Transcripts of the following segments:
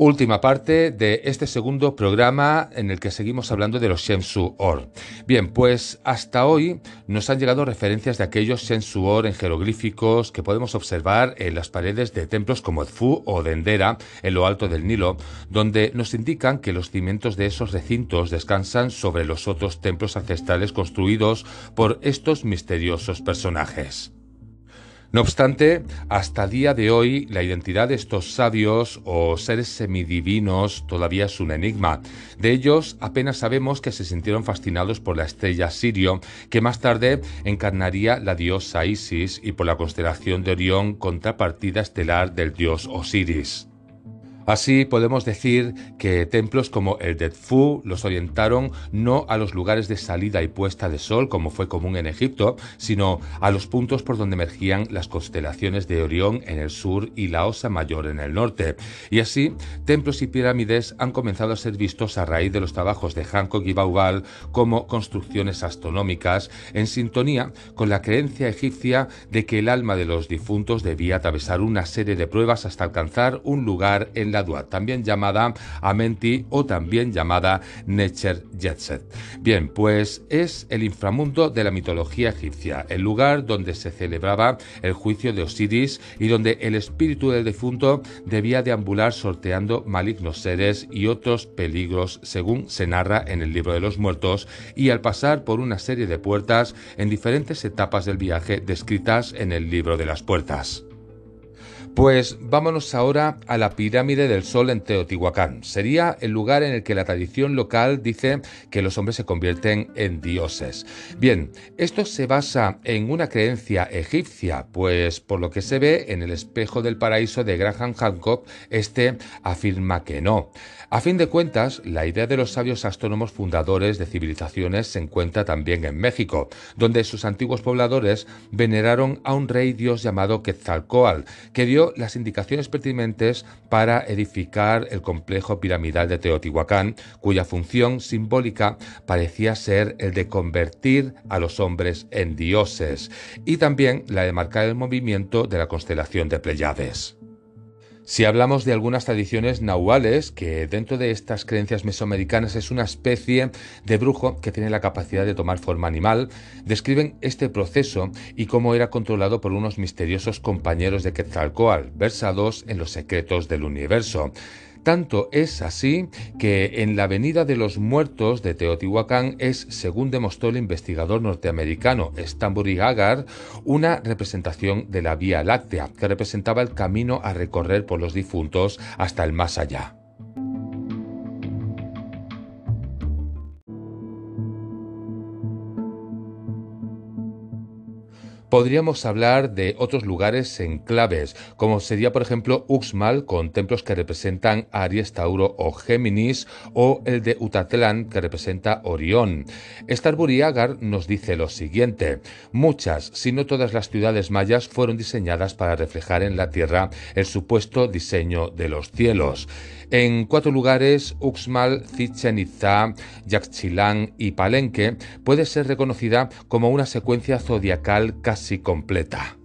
Última parte de este segundo programa en el que seguimos hablando de los Shensu Or. Bien, pues hasta hoy nos han llegado referencias de aquellos Shensu Or en jeroglíficos que podemos observar en las paredes de templos como Edfu o Dendera en lo alto del Nilo, donde nos indican que los cimientos de esos recintos descansan sobre los otros templos ancestrales construidos por estos misteriosos personajes. No obstante, hasta día de hoy la identidad de estos sabios o seres semidivinos todavía es un enigma. De ellos apenas sabemos que se sintieron fascinados por la estrella Sirio, que más tarde encarnaría la diosa Isis y por la constelación de Orión, contrapartida estelar del dios Osiris. Así podemos decir que templos como el de Tfu los orientaron no a los lugares de salida y puesta de sol como fue común en Egipto, sino a los puntos por donde emergían las constelaciones de Orión en el sur y la Osa Mayor en el norte. Y así, templos y pirámides han comenzado a ser vistos a raíz de los trabajos de Hancock y Baubal como construcciones astronómicas en sintonía con la creencia egipcia de que el alma de los difuntos debía atravesar una serie de pruebas hasta alcanzar un lugar en la también llamada Amenti o también llamada Necher Yetset. Bien, pues es el inframundo de la mitología egipcia, el lugar donde se celebraba el juicio de Osiris y donde el espíritu del difunto debía deambular sorteando malignos seres y otros peligros según se narra en el libro de los muertos y al pasar por una serie de puertas en diferentes etapas del viaje descritas en el libro de las puertas. Pues vámonos ahora a la pirámide del Sol en Teotihuacán. Sería el lugar en el que la tradición local dice que los hombres se convierten en dioses. Bien, esto se basa en una creencia egipcia, pues por lo que se ve en el espejo del paraíso de Graham Hancock, este afirma que no. A fin de cuentas, la idea de los sabios astrónomos fundadores de civilizaciones se encuentra también en México, donde sus antiguos pobladores veneraron a un rey dios llamado Quetzalcoatl, que dio las indicaciones pertinentes para edificar el complejo piramidal de Teotihuacán, cuya función simbólica parecía ser el de convertir a los hombres en dioses, y también la de marcar el movimiento de la constelación de Pleiades. Si hablamos de algunas tradiciones nahuales, que dentro de estas creencias mesoamericanas es una especie de brujo que tiene la capacidad de tomar forma animal, describen este proceso y cómo era controlado por unos misteriosos compañeros de Quetzalcoatl, versados en los secretos del universo. Tanto es así que en la Avenida de los Muertos de Teotihuacán es, según demostró el investigador norteamericano Stanbury Agar, una representación de la Vía Láctea, que representaba el camino a recorrer por los difuntos hasta el más allá. Podríamos hablar de otros lugares en claves, como sería por ejemplo Uxmal con templos que representan Aries, Tauro o Géminis, o el de Utatlán que representa Orión. Starbury Agar nos dice lo siguiente: muchas, si no todas las ciudades mayas fueron diseñadas para reflejar en la tierra el supuesto diseño de los cielos. En cuatro lugares, Uxmal, Chichen Itza, Yaxchilán y Palenque puede ser reconocida como una secuencia zodiacal casi completa.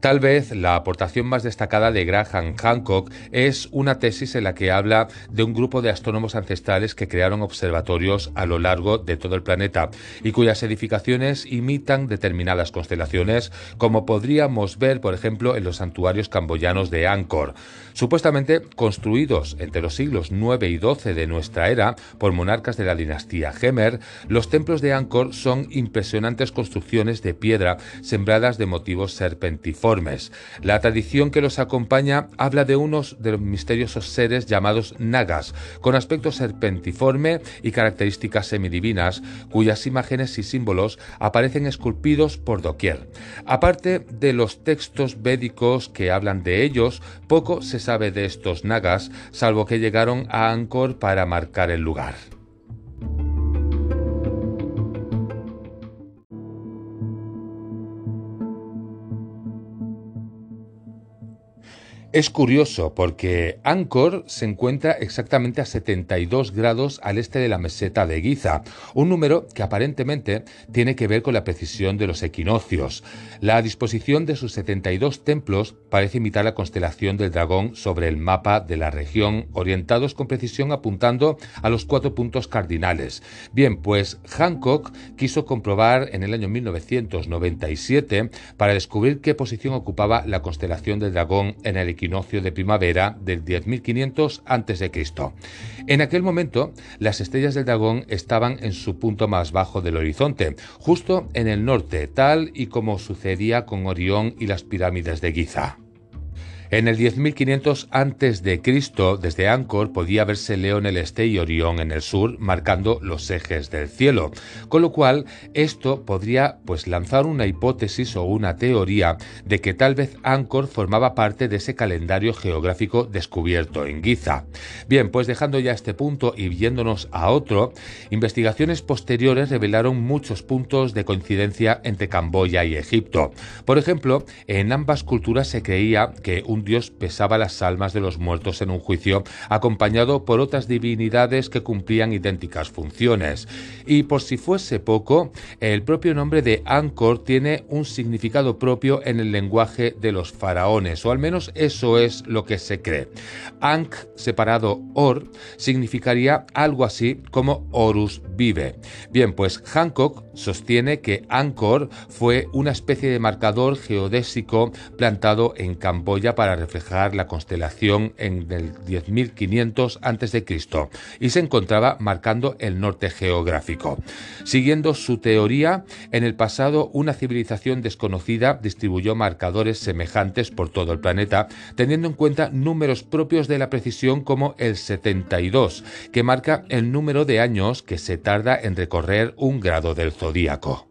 Tal vez la aportación más destacada de Graham Hancock es una tesis en la que habla de un grupo de astrónomos ancestrales que crearon observatorios a lo largo de todo el planeta y cuyas edificaciones imitan determinadas constelaciones, como podríamos ver, por ejemplo, en los santuarios camboyanos de Angkor. Supuestamente construidos entre los siglos 9 y 12 de nuestra era por monarcas de la dinastía Gemer, los templos de Angkor son impresionantes construcciones de piedra sembradas de motivos serpentiformes la tradición que los acompaña habla de unos de los misteriosos seres llamados nagas, con aspecto serpentiforme y características semidivinas, cuyas imágenes y símbolos aparecen esculpidos por doquier. Aparte de los textos védicos que hablan de ellos, poco se sabe de estos nagas, salvo que llegaron a Angkor para marcar el lugar. Es curioso porque Angkor se encuentra exactamente a 72 grados al este de la meseta de Giza, un número que aparentemente tiene que ver con la precisión de los equinoccios. La disposición de sus 72 templos parece imitar la constelación del dragón sobre el mapa de la región, orientados con precisión apuntando a los cuatro puntos cardinales. Bien, pues Hancock quiso comprobar en el año 1997 para descubrir qué posición ocupaba la constelación del dragón en el de primavera del 10.500 a.C. En aquel momento, las estrellas del dragón estaban en su punto más bajo del horizonte, justo en el norte, tal y como sucedía con Orión y las pirámides de Giza. En el 10.500 a.C., desde Angkor podía verse Leo en el este y Orión en el sur, marcando los ejes del cielo, con lo cual esto podría pues lanzar una hipótesis o una teoría de que tal vez Angkor formaba parte de ese calendario geográfico descubierto en Giza. Bien, pues dejando ya este punto y viéndonos a otro, investigaciones posteriores revelaron muchos puntos de coincidencia entre Camboya y Egipto. Por ejemplo, en ambas culturas se creía que un dios pesaba las almas de los muertos en un juicio, acompañado por otras divinidades que cumplían idénticas funciones. Y por si fuese poco, el propio nombre de Angkor tiene un significado propio en el lenguaje de los faraones, o al menos eso es lo que se cree. Ankh, separado Or, significaría algo así como Horus vive. Bien, pues Hancock sostiene que Angkor fue una especie de marcador geodésico plantado en Camboya para reflejar la constelación en el 10.500 a.C. y se encontraba marcando el norte geográfico. Siguiendo su teoría, en el pasado una civilización desconocida distribuyó marcadores semejantes por todo el planeta, teniendo en cuenta números propios de la precisión como el 72, que marca el número de años que se tarda en recorrer un grado del zodíaco.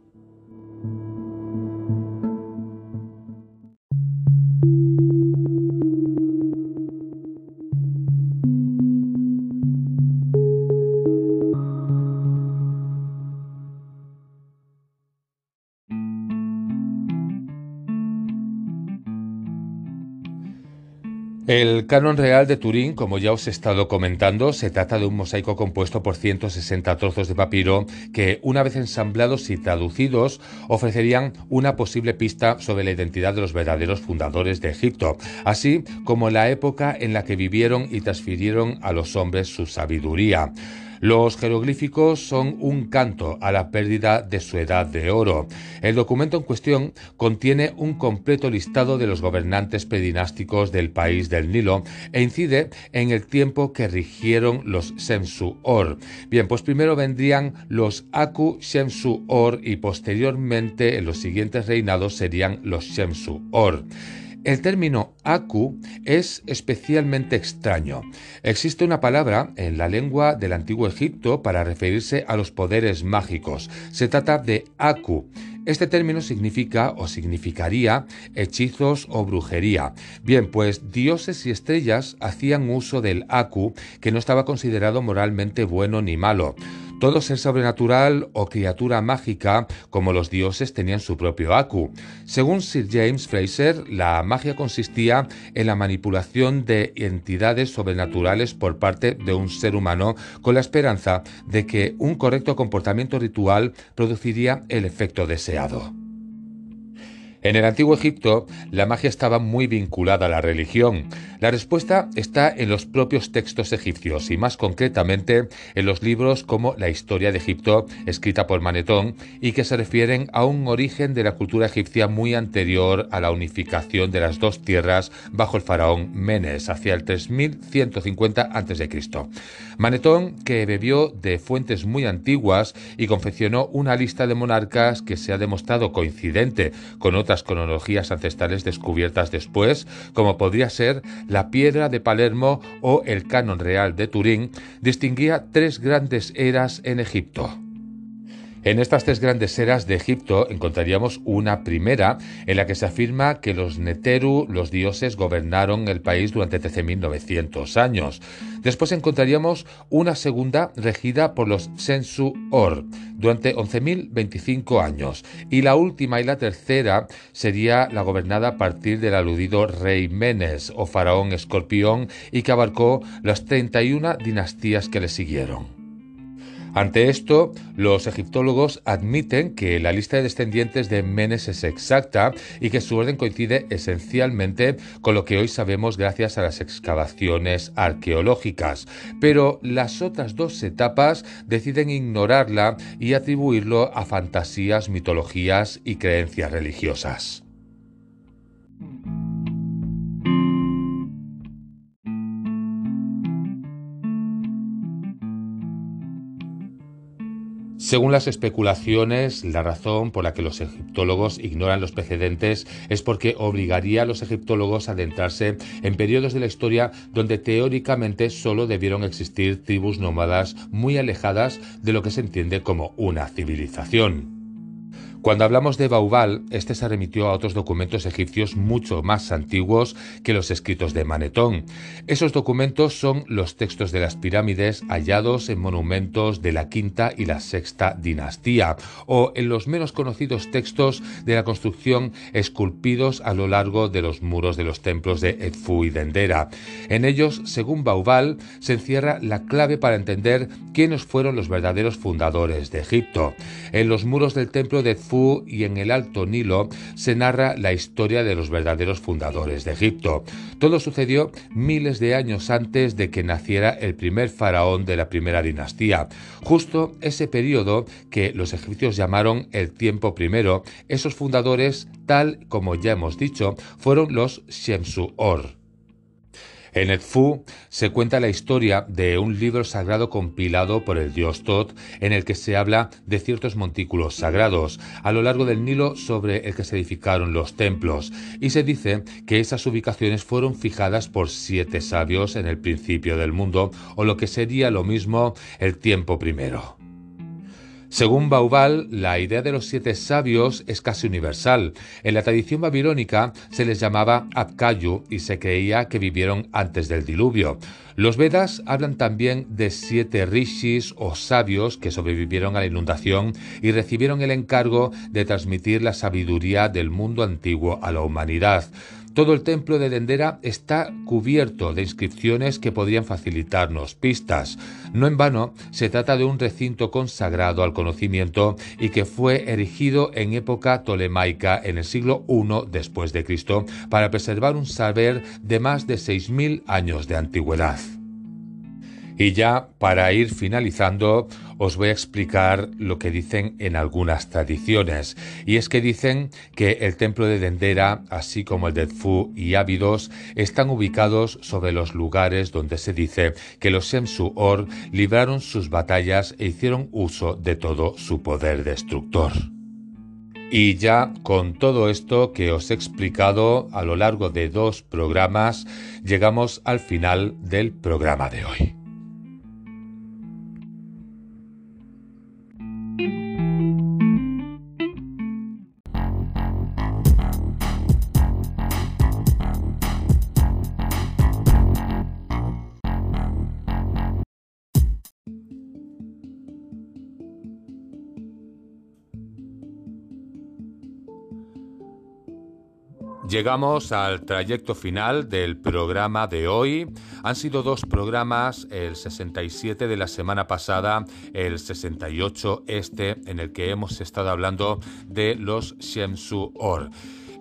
El canon real de Turín, como ya os he estado comentando, se trata de un mosaico compuesto por 160 trozos de papiro que, una vez ensamblados y traducidos, ofrecerían una posible pista sobre la identidad de los verdaderos fundadores de Egipto, así como la época en la que vivieron y transfirieron a los hombres su sabiduría. Los jeroglíficos son un canto a la pérdida de su edad de oro. El documento en cuestión contiene un completo listado de los gobernantes predinásticos del país del Nilo e incide en el tiempo que rigieron los Shemsu-Or. Bien, pues primero vendrían los Aku Shemsu-Or y posteriormente en los siguientes reinados serían los Shemsu-Or. El término Aku es especialmente extraño. Existe una palabra en la lengua del antiguo Egipto para referirse a los poderes mágicos. Se trata de Aku. Este término significa o significaría hechizos o brujería. Bien, pues dioses y estrellas hacían uso del Aku, que no estaba considerado moralmente bueno ni malo. Todo ser sobrenatural o criatura mágica, como los dioses, tenían su propio Aku. Según Sir James Fraser, la magia consistía en la manipulación de entidades sobrenaturales por parte de un ser humano con la esperanza de que un correcto comportamiento ritual produciría el efecto deseado. En el antiguo Egipto, la magia estaba muy vinculada a la religión. La respuesta está en los propios textos egipcios y más concretamente en los libros como La historia de Egipto, escrita por Manetón, y que se refieren a un origen de la cultura egipcia muy anterior a la unificación de las dos tierras bajo el faraón Menes hacia el 3150 a.C. Manetón, que bebió de fuentes muy antiguas y confeccionó una lista de monarcas que se ha demostrado coincidente con otras cronologías ancestrales descubiertas después, como podría ser la piedra de Palermo o el canon real de Turín, distinguía tres grandes eras en Egipto. En estas tres grandes eras de Egipto encontraríamos una primera en la que se afirma que los Neteru, los dioses, gobernaron el país durante 13.900 años. Después encontraríamos una segunda regida por los Sensu-Or durante 11.025 años. Y la última y la tercera sería la gobernada a partir del aludido rey Menes o faraón escorpión y que abarcó las 31 dinastías que le siguieron. Ante esto, los egiptólogos admiten que la lista de descendientes de Menes es exacta y que su orden coincide esencialmente con lo que hoy sabemos gracias a las excavaciones arqueológicas, pero las otras dos etapas deciden ignorarla y atribuirlo a fantasías, mitologías y creencias religiosas. Según las especulaciones, la razón por la que los egiptólogos ignoran los precedentes es porque obligaría a los egiptólogos a adentrarse en periodos de la historia donde teóricamente solo debieron existir tribus nómadas muy alejadas de lo que se entiende como una civilización. Cuando hablamos de Baubal, este se remitió a otros documentos egipcios mucho más antiguos que los escritos de Manetón. Esos documentos son los textos de las pirámides hallados en monumentos de la quinta y la sexta dinastía, o en los menos conocidos textos de la construcción esculpidos a lo largo de los muros de los templos de Edfu y Dendera. En ellos, según Baubal, se encierra la clave para entender quiénes fueron los verdaderos fundadores de Egipto. En los muros del templo de y en el Alto Nilo se narra la historia de los verdaderos fundadores de Egipto. Todo sucedió miles de años antes de que naciera el primer faraón de la primera dinastía. Justo ese periodo que los egipcios llamaron el tiempo primero, esos fundadores, tal como ya hemos dicho, fueron los Shemsu-Or. En Edfu se cuenta la historia de un libro sagrado compilado por el dios Tot en el que se habla de ciertos montículos sagrados a lo largo del Nilo sobre el que se edificaron los templos y se dice que esas ubicaciones fueron fijadas por siete sabios en el principio del mundo o lo que sería lo mismo el tiempo primero. Según Baubal, la idea de los siete sabios es casi universal. En la tradición babilónica se les llamaba Apkayu y se creía que vivieron antes del diluvio. Los Vedas hablan también de siete rishis o sabios que sobrevivieron a la inundación y recibieron el encargo de transmitir la sabiduría del mundo antiguo a la humanidad. Todo el templo de Dendera está cubierto de inscripciones que podrían facilitarnos pistas. No en vano, se trata de un recinto consagrado al conocimiento y que fue erigido en época tolemaica en el siglo I después de Cristo para preservar un saber de más de 6000 años de antigüedad. Y ya para ir finalizando, os voy a explicar lo que dicen en algunas tradiciones. Y es que dicen que el templo de Dendera, así como el de Edfu y Ábidos, están ubicados sobre los lugares donde se dice que los Semsu-Or libraron sus batallas e hicieron uso de todo su poder destructor. Y ya con todo esto que os he explicado a lo largo de dos programas, llegamos al final del programa de hoy. Llegamos al trayecto final del programa de hoy. Han sido dos programas, el 67 de la semana pasada, el 68 este, en el que hemos estado hablando de los Shemsu Or.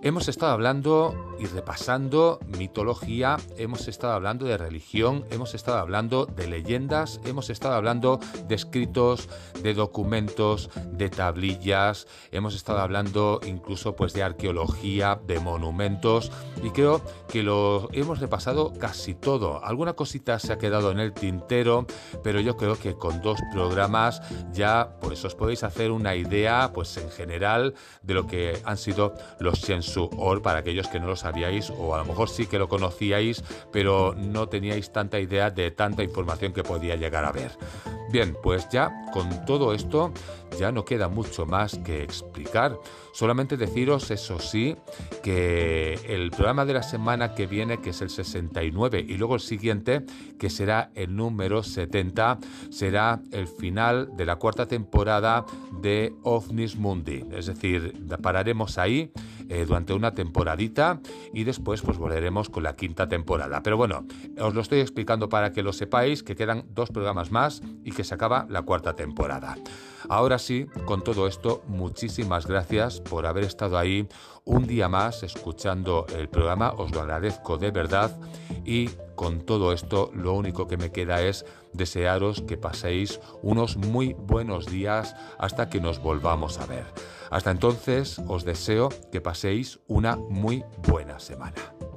Hemos estado hablando y repasando mitología, hemos estado hablando de religión, hemos estado hablando de leyendas, hemos estado hablando de escritos, de documentos, de tablillas, hemos estado hablando incluso pues de arqueología, de monumentos y creo que lo hemos repasado casi todo. Alguna cosita se ha quedado en el tintero, pero yo creo que con dos programas ya pues os podéis hacer una idea pues en general de lo que han sido los su Or para aquellos que no lo sabíais o a lo mejor sí que lo conocíais, pero no teníais tanta idea de tanta información que podía llegar a ver. Bien, pues ya con todo esto ya no queda mucho más que explicar. Solamente deciros, eso sí, que el programa de la semana que viene, que es el 69, y luego el siguiente, que será el número 70, será el final de la cuarta temporada de OVNIS Mundi. Es decir, pararemos ahí eh, durante una temporadita y después pues volveremos con la quinta temporada. Pero bueno, os lo estoy explicando para que lo sepáis, que quedan dos programas más y que se acaba la cuarta temporada. Ahora sí, con todo esto, muchísimas gracias por haber estado ahí un día más escuchando el programa, os lo agradezco de verdad y con todo esto lo único que me queda es desearos que paséis unos muy buenos días hasta que nos volvamos a ver. Hasta entonces os deseo que paséis una muy buena semana.